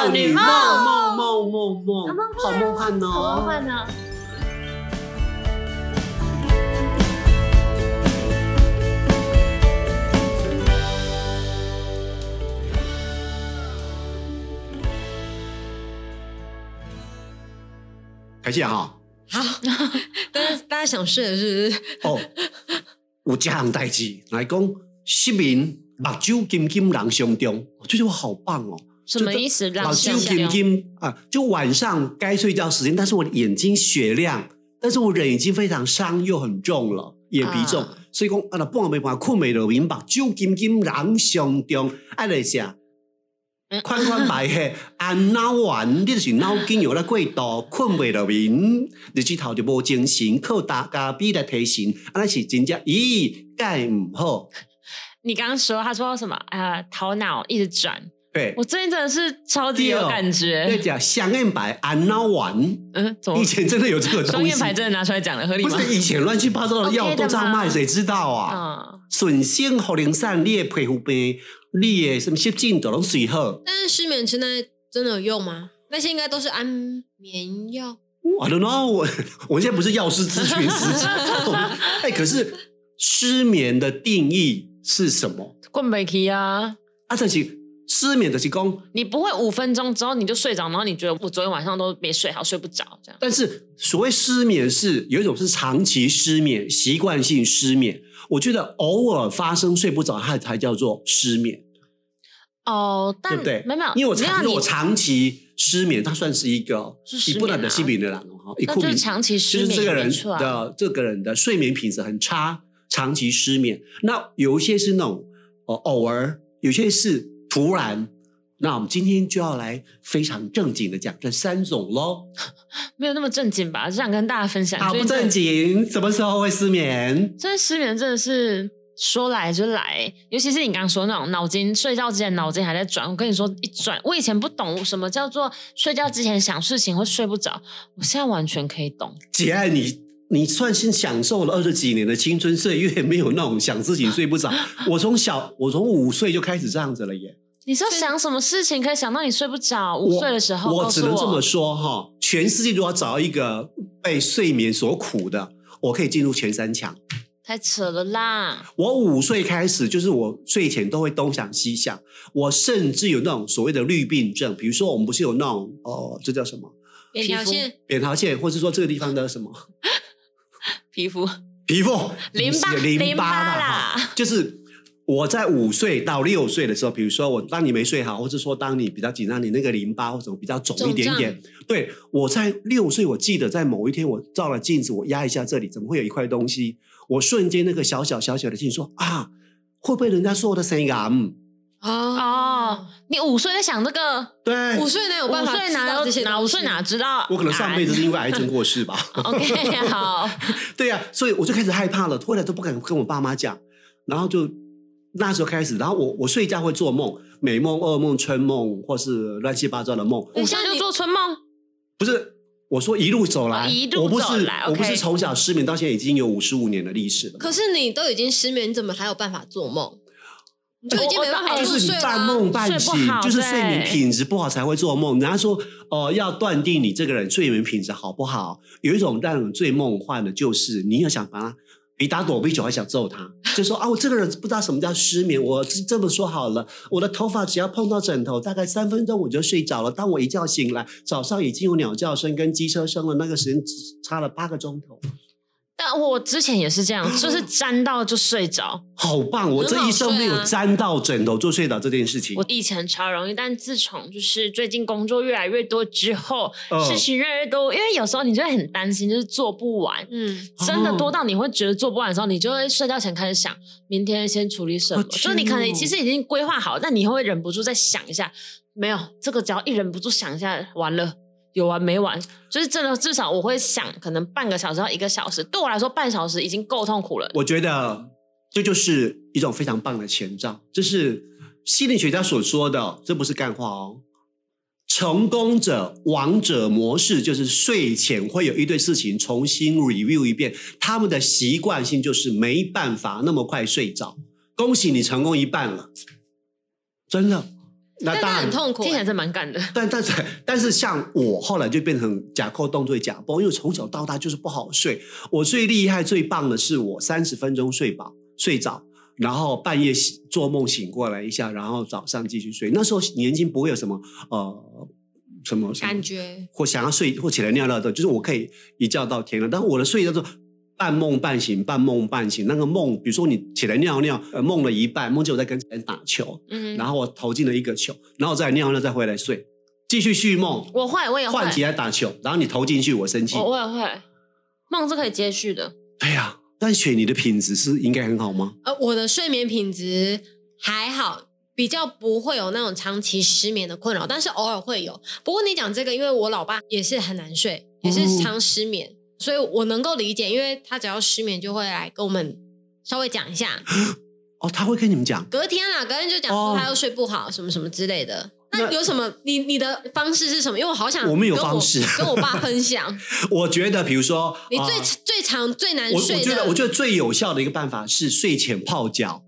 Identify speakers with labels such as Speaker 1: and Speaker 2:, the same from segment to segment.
Speaker 1: 少女梦梦梦梦梦，好梦幻哦，
Speaker 2: 好梦幻呢。
Speaker 1: 感谢哈，
Speaker 3: 好，但是大家想睡的是不是？
Speaker 1: 哦，有这样代志来讲，失眠目睭金金人相中，我觉得我好棒哦。
Speaker 2: 什么意思？目
Speaker 1: 睭金金啊，就晚上该睡觉时间，但是我的眼睛雪亮，但是我人已经非常伤又很重了，眼皮重，啊、所以讲啊，那半办法困未落眠，目睭金金人相中，爱来下。宽宽白黑，按脑丸，你就是脑筋有了过度，困未落眠，日子头就无精神，靠大咖啡来提醒，啊，那是真正咦，盖唔好。
Speaker 2: 你刚刚说，他说什么？啊、呃，头脑一直转。
Speaker 1: 对，
Speaker 2: 我最近真的是超级有感觉。
Speaker 1: 对，讲香艳白，按脑丸。嗯，以前真的有这个东西。香
Speaker 2: 艳白真的拿出来讲了，合理吗？
Speaker 1: 不是以前乱七八糟的药都这样卖，谁知道啊？嗯，顺心茯苓散，你的皮肤病。你的什么失禁都能随好，
Speaker 3: 但是失眠吃那真的有用吗？那些应该都是安眠药。
Speaker 1: I don't know，我 我现在不是药师咨询师。哎、欸，可是失眠的定义是什么？
Speaker 2: 困不起啊！
Speaker 1: 啊，这是失眠的是讲，
Speaker 2: 你不会五分钟之后你就睡着，然后你觉得我昨天晚上都没睡好，睡不着这样。
Speaker 1: 但是所谓失眠是有一种是长期失眠，习惯性失眠。我觉得偶尔发生睡不着，它才叫做失眠。
Speaker 2: 哦，但
Speaker 1: 对不对？
Speaker 2: 没有，
Speaker 1: 因为我长我长期失眠，它算是一个你不能的失眠的人哈。
Speaker 2: 一就是长期失眠，
Speaker 1: 就是这个人的这个人的睡眠品质很差，长期失眠。那有一些是那种哦偶尔，有些是突然。那我们今天就要来非常正经的讲这三种喽。
Speaker 2: 没有那么正经吧？只想跟大家分享。
Speaker 1: 好不正经，什么时候会失眠？
Speaker 2: 这失眠真的是说来就来，尤其是你刚刚说那种脑筋睡觉之前脑筋还在转。我跟你说，一转，我以前不懂什么叫做睡觉之前想事情会睡不着，我现在完全可以懂。
Speaker 1: 姐爱你，你算是享受了二十几年的青春岁月，没有那种想自己睡不着。我从小，我从五岁就开始这样子了耶。
Speaker 2: 你说想什么事情可以想到你睡不着？五岁的时候
Speaker 1: 我，我只能这么说哈。全世界如果找一个被睡眠所苦的，我可以进入前三强。
Speaker 2: 太扯了啦！
Speaker 1: 我五岁开始，就是我睡前都会东想西想，我甚至有那种所谓的绿病症。比如说，我们不是有那种哦，这叫什么？
Speaker 3: 扁桃腺。
Speaker 1: 扁桃腺，或者说这个地方的什么？
Speaker 2: 皮肤。
Speaker 1: 皮肤。
Speaker 2: 淋巴。
Speaker 1: 淋巴啦，就是。我在五岁到六岁的时候，比如说我当你没睡好，或者说当你比较紧张，你那个淋巴或者比较肿一点点。对，我在六岁，我记得在某一天我照了镜子，我压一下这里，怎么会有一块东西？我瞬间那个小小小小的镜说啊，会不会人家说我的声音啊？嗯，
Speaker 2: 哦，你五岁在想这个？
Speaker 1: 对，
Speaker 3: 五岁哪有办法？五岁哪
Speaker 2: 有哪五岁哪知道？
Speaker 1: 我可能上辈子是因为癌症过世吧。
Speaker 2: OK，好。
Speaker 1: 对呀、啊，所以我就开始害怕了，后来都不敢跟我爸妈讲，然后就。那时候开始，然后我我睡觉会做梦，美梦、噩梦、春梦，或是乱七八糟的梦。
Speaker 2: 你现在就做春梦？
Speaker 1: 不是，我说一路走来，
Speaker 2: 一路走来，我不是，okay.
Speaker 1: 我不是从小失眠到现在已经有五十五年的历史了。
Speaker 3: 可是你都已经失眠，你怎么还有办法做梦？你就已经没办法入睡了。
Speaker 1: 就是你半梦半醒，就是睡眠品质不好才会做梦。人家说，哦、呃，要断定你这个人睡眠品质好不好，有一种让人最梦幻的，就是你要想把他。比打躲避球还想揍他，就说啊，我这个人不知道什么叫失眠。我这么说好了，我的头发只要碰到枕头，大概三分钟我就睡着了。当我一觉醒来，早上已经有鸟叫声跟机车声了，那个时间只差了八个钟头。
Speaker 2: 但我之前也是这样，就是 沾到就睡着，
Speaker 1: 好棒！我这一生没有沾到枕头就睡着这件事情。
Speaker 2: 我以前超容易，但自从就是最近工作越来越多之后，呃、事情越来越多，因为有时候你就会很担心，就是做不完。嗯，真的多到你会觉得做不完的时候，你就会睡觉前开始想明天先处理什么。就你可能其实已经规划好，但你会忍不住再想一下，没有这个，只要一忍不住想一下，完了。有完没完？就是真的，至少我会想，可能半个小时到一个小时，对我来说，半小时已经够痛苦了。
Speaker 1: 我觉得这就是一种非常棒的前兆，这是心理学家所说的，这不是干话哦。成功者王者模式就是睡前会有一堆事情重新 review 一遍，他们的习惯性就是没办法那么快睡着。恭喜你成功一半了，真的。那当然
Speaker 3: 很痛苦，
Speaker 2: 听起来是蛮干的。
Speaker 1: 但但是但是像我后来就变成假扣动作假崩，因为从小到大就是不好睡。我最厉害最棒的是我三十分钟睡饱睡着，然后半夜做梦醒过来一下，然后早上继续睡。那时候年轻不会有什么呃什么，什么
Speaker 3: 感觉，
Speaker 1: 或想要睡或起来尿尿的，就是我可以一觉到天亮。但我的睡叫做。半梦半醒，半梦半醒。那个梦，比如说你起来尿尿，呃，梦了一半，梦见我在跟人打球，嗯，然后我投进了一个球，然后再尿尿，再回来睡，继续续梦。
Speaker 2: 我会，我也会
Speaker 1: 换起来打球，然后你投进去，我生气。
Speaker 2: 我我也会，梦是可以接续的。
Speaker 1: 对呀、啊，但雪你的品质是应该很好吗？
Speaker 3: 呃，我的睡眠品质还好，比较不会有那种长期失眠的困扰，但是偶尔会有。不过你讲这个，因为我老爸也是很难睡，也是常失眠。哦所以我能够理解，因为他只要失眠就会来跟我们稍微讲一下。
Speaker 1: 哦，他会跟你们讲？
Speaker 3: 隔天啦，隔天就讲说他又睡不好，哦、什么什么之类的。那有什么？你你的方式是什么？因为我好想我，
Speaker 1: 我们有方式
Speaker 3: 跟我爸分享。
Speaker 1: 我觉得，比如说
Speaker 3: 你最、呃、最长最难睡的，
Speaker 1: 我觉得我觉得最有效的一个办法是睡前泡脚。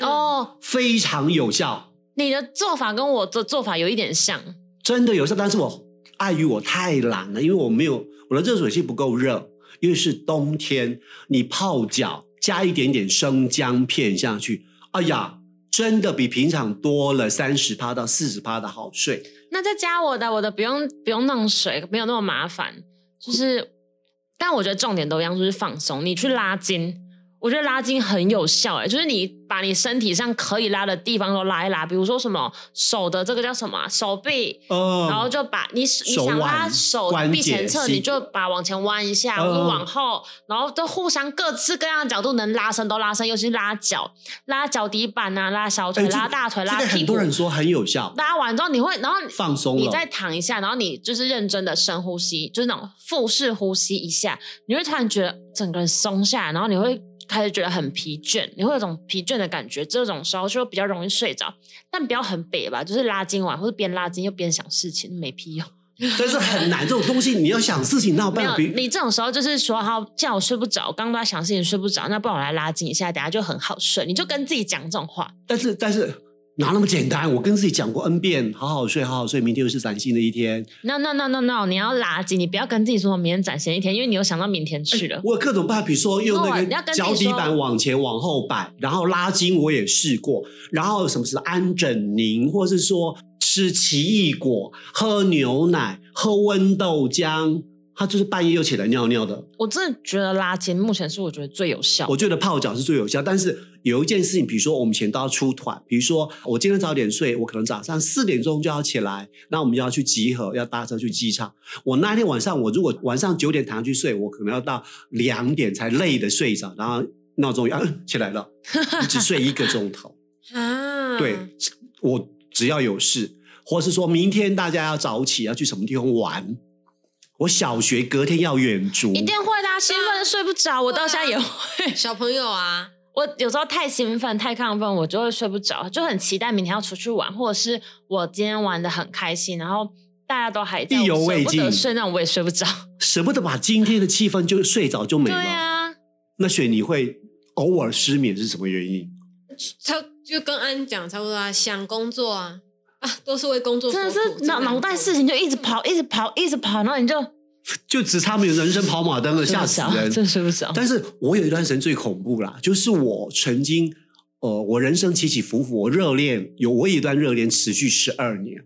Speaker 2: 哦，
Speaker 1: 非常有效。
Speaker 2: 你的做法跟我的做法有一点像，
Speaker 1: 真的有效，但是我碍于我太懒了，因为我没有。我的热水器不够热，因为是冬天，你泡脚加一点点生姜片下去，哎呀，真的比平常多了三十趴到四十趴的好睡。
Speaker 2: 那再加我的，我的不用不用弄水，没有那么麻烦，就是，但我觉得重点都一样，就是放松，你去拉筋。我觉得拉筋很有效哎，就是你把你身体上可以拉的地方都拉一拉，比如说什么手的这个叫什么手臂，呃、然后就把你你想拉手臂前侧，你就把往前弯一下，或者往后，然后都互相各式各样的角度能拉伸都拉伸，尤其是拉脚，拉脚底板啊，拉小腿，拉大腿，拉屁股。
Speaker 1: 很多人说很有效。
Speaker 2: 拉完之后你会，然后
Speaker 1: 放松，
Speaker 2: 你再躺一下，然后你就是认真的深呼吸，就是那种腹式呼吸一下，你会突然觉得整个人松下来，然后你会。开始觉得很疲倦，你会有种疲倦的感觉，这种时候就比较容易睡着。但不要很北吧，就是拉筋完或者边拉筋又边想事情，没屁用。
Speaker 1: 但是很难，这种东西你要想事情，那我办法。
Speaker 2: 你这种时候就是说，好，叫我睡不着，刚刚都在想事情睡不着，那不然我来拉筋一下，等下就很好睡。你就跟自己讲这种话。
Speaker 1: 但是，但是。哪那么简单？我跟自己讲过 N 遍，好好睡，好好睡，明天又是崭新的一天。
Speaker 2: No No No No No，你要拉筋，你不要跟自己说明天崭新一天，因为你又想到明天去了。欸、我有各种办法，比如说用那个脚底板往前往后摆，然后拉筋，我也试过。然后什么是安枕宁，或是说吃奇异果、喝牛奶、喝温豆浆。他就是半夜又起来尿尿的。我真的觉得拉筋目前是我觉得最有效。我觉得泡脚是最有效，但是有一件事情，比如说我们以前都要出团，比如说我今天早点睡，我可能早上四点钟就要起来，那我们就要去集合，要搭车去机场。我那天晚上，我如果晚上九点躺下去睡，我可能要到两点才累的睡着，然后闹钟啊起来了，只睡一个钟头啊。对，我只要有事，或是说明天大家要早起要去什么地方玩。我小学隔天要远足，一定会的，兴奋睡不着。我到现在也会。小朋友啊，我有时候太兴奋、太亢奋，我就会睡不着，就很期待明天要出去玩，或者是我今天玩的很开心，然后大家都还在，意犹未尽，舍不得睡，那我也睡不着，舍不得把今天的气氛就睡着就没了。对啊，那雪你会偶尔失眠是什么原因？差就跟安讲差不多啊，想工作啊。啊，都是为工作，真的是脑脑袋事情就一直跑，一直跑，一直跑，然后你就 就只差没有人生跑马灯了，吓死人，真是不想。但是我有一段时间最恐怖啦，就是我曾经，呃，我人生起起伏伏，我热恋有我有一段热恋持续十二年，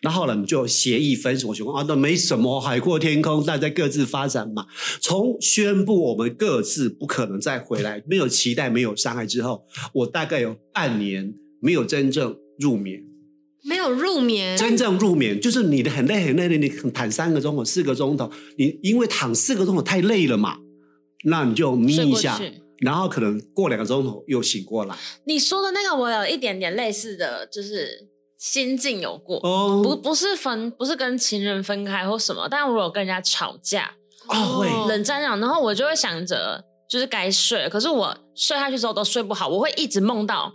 Speaker 2: 然后呢，我们就协议分手，我说啊，那没什么，海阔天空，大家各自发展嘛。从宣布我们各自不可能再回来，没有期待，没有伤害之后，我大概有半年没有真正入眠。没有入眠，真正入眠就是你的很累很累的，你躺三个钟头、四个钟头，你因为躺四个钟头太累了嘛，那你就眯一下，然后可能过两个钟头又醒过来。你说的那个我有一点点类似的就是心境有过，哦、不不是分不是跟情人分开或什么，但我有跟人家吵架，哦，会。冷战那种，然后我就会想着就是该睡，可是我睡下去之后都睡不好，我会一直梦到。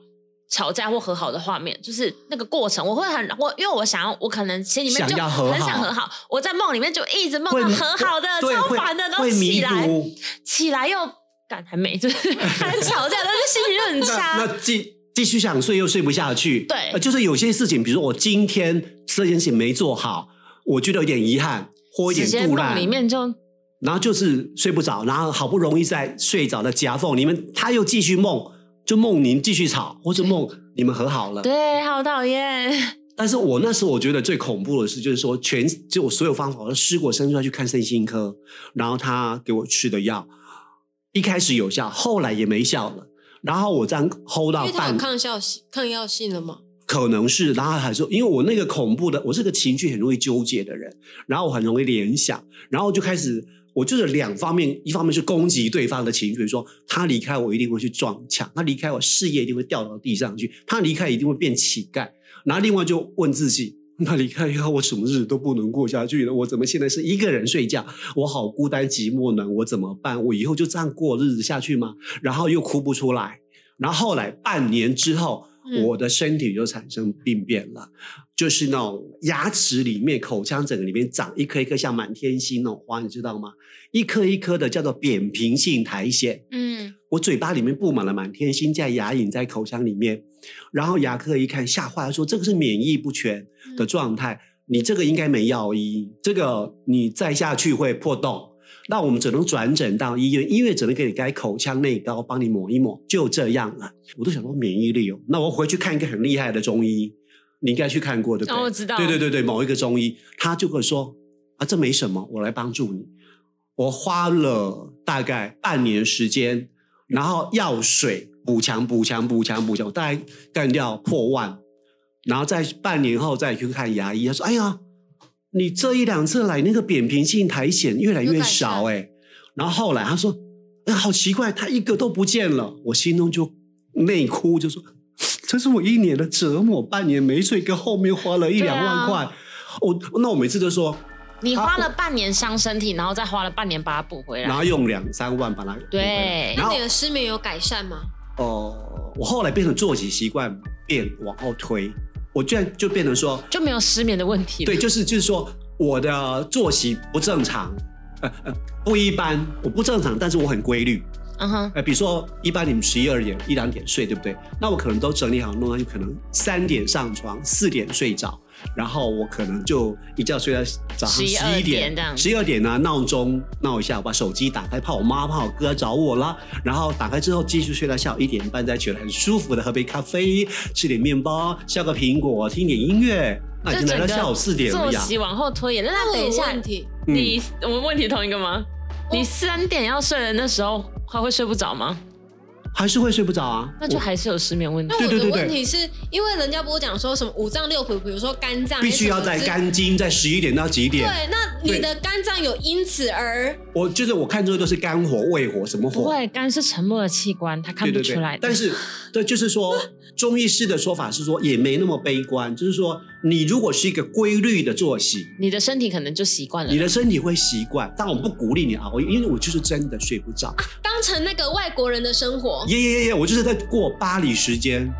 Speaker 2: 吵架或和好的画面，就是那个过程，我会很我，因为我想要，我可能心里面就很想和好，我在梦里面就一直梦到和好的，超烦的，然后起来起来又感还没，就是还吵架，然后就心情就很 差。那，那既
Speaker 1: 继续想睡又睡不下去。
Speaker 2: 对，
Speaker 1: 呃，就是有些事情，比如说我今天这件事情没做好，我觉得有点遗憾或一点肚烂，
Speaker 2: 里面就，
Speaker 1: 然后就是睡不着，然后好不容易在睡着的夹缝里面，他又继续梦，就梦您继续吵，或者梦你们和好了。
Speaker 2: 对，好讨厌。
Speaker 1: 但是我那时候我觉得最恐怖的是，就是说全就我所有方法我都试过，甚至要去看身心科，然后他给我吃的药，一开始有效，后来也没效了。然后我这样 hold 到半，因为他
Speaker 3: 有抗效性、抗药性了吗？
Speaker 1: 可能是，然后还说，因为我那个恐怖的，我是个情绪很容易纠结的人，然后我很容易联想，然后就开始，我就是两方面，一方面是攻击对方的情绪，说他离开我一定会去撞墙，他离开我事业一定会掉到地上去，他离开一定会变乞丐。然后另外就问自己，那离开以后我什么日子都不能过下去了？我怎么现在是一个人睡觉？我好孤单寂寞呢？我怎么办？我以后就这样过日子下去吗？然后又哭不出来。然后后来半年之后，我的身体就产生病变了，嗯、就是那种牙齿里面、口腔整个里面长一颗一颗像满天星那种花，你知道吗？一颗一颗的叫做扁平性苔藓。嗯，我嘴巴里面布满了满天星，在牙龈在口腔里面。然后牙科一看，吓坏了，说这个是免疫不全的状态，你这个应该没药医，这个你再下去会破洞。那我们只能转诊到医院，医院只能给你开口腔内膏，帮你抹一抹，就这样了。我都想说免疫力哦，那我回去看一个很厉害的中医，你应该去看过对不对？
Speaker 2: 哦，我知道。
Speaker 1: 对对对对，某一个中医，他就会说啊，这没什么，我来帮助你。我花了大概半年时间，然后药水补强补强补强补强，大概干掉破万，然后在半年后再去看牙医，他说：“哎呀。”你这一两次来，那个扁平性苔藓越来越少哎，然后后来他说，哎，好奇怪，他一个都不见了，我心中就内哭，就说这是我一年的折磨，半年没睡，跟后面花了一两万块，我、那我每次都说，
Speaker 2: 你花了半年伤身体，然后再花了半年把它补回来，
Speaker 1: 然后用两三万把它
Speaker 2: 对，
Speaker 3: 那你的失眠有改善吗？
Speaker 1: 哦、呃，我后来变成作息习惯变往后推。我居然就变成说
Speaker 2: 就没有失眠的问题了。
Speaker 1: 对，就是就是说我的作息不正常，呃呃不一般，我不正常，但是我很规律。嗯哼，呃，比如说一般你们十一二点一两点睡，对不对？那我可能都整理好弄那，就可能三点上床，四点睡着。然后我可能就一觉睡到早上十一点，十一二点呢，闹钟闹一下，我把手机打开，怕我妈怕我哥找我啦。然后打开之后继续睡到下午一点半再起来，很舒服的喝杯咖啡，吃点面包，削个苹果，听点音乐，那已经来到下午四点了呀。
Speaker 2: 作息往后拖延，那等一下，你我们问题同一个吗？你三点要睡的那时候还会睡不着吗？
Speaker 1: 还是会睡不着啊，
Speaker 2: 那就还是有失眠问题。
Speaker 3: 那我的问题是因为人家不是讲说什么五脏六腑，比如说肝脏，
Speaker 1: 必须要在肝经在十一点到几点？
Speaker 3: 对，那你的肝脏有因此而……
Speaker 1: 我就是我看这个都是肝火、胃火什么火？
Speaker 2: 不会，肝是沉默的器官，他看不出来的。
Speaker 1: 但是，对，就是说中医师的说法是说也没那么悲观，就是说你如果是一个规律的作息，
Speaker 2: 你的身体可能就习惯了，
Speaker 1: 你的身体会习惯。但我不鼓励你熬夜，因为我就是真的睡不着。啊，
Speaker 3: 当成那个外国人的生活。
Speaker 1: 耶耶耶！我就是在过巴黎时间，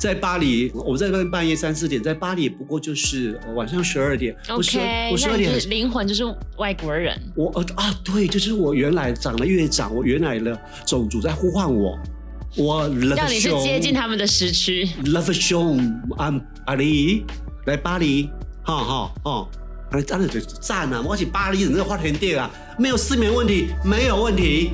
Speaker 1: 在巴黎，我在半半夜三四点，在巴黎也不过就是晚上十二点。
Speaker 2: OK，我十二点灵魂就是外国人。
Speaker 1: 我呃啊，对，就是我原来长得越长，我原来的种族在呼唤我，我
Speaker 2: 让你去接近他们的时区。
Speaker 1: Love show，I'm 巴黎，来巴黎，哈哈哈，哎，真的就赞啊！我去巴黎，人家花田地啊，没有失眠问题，没有问题。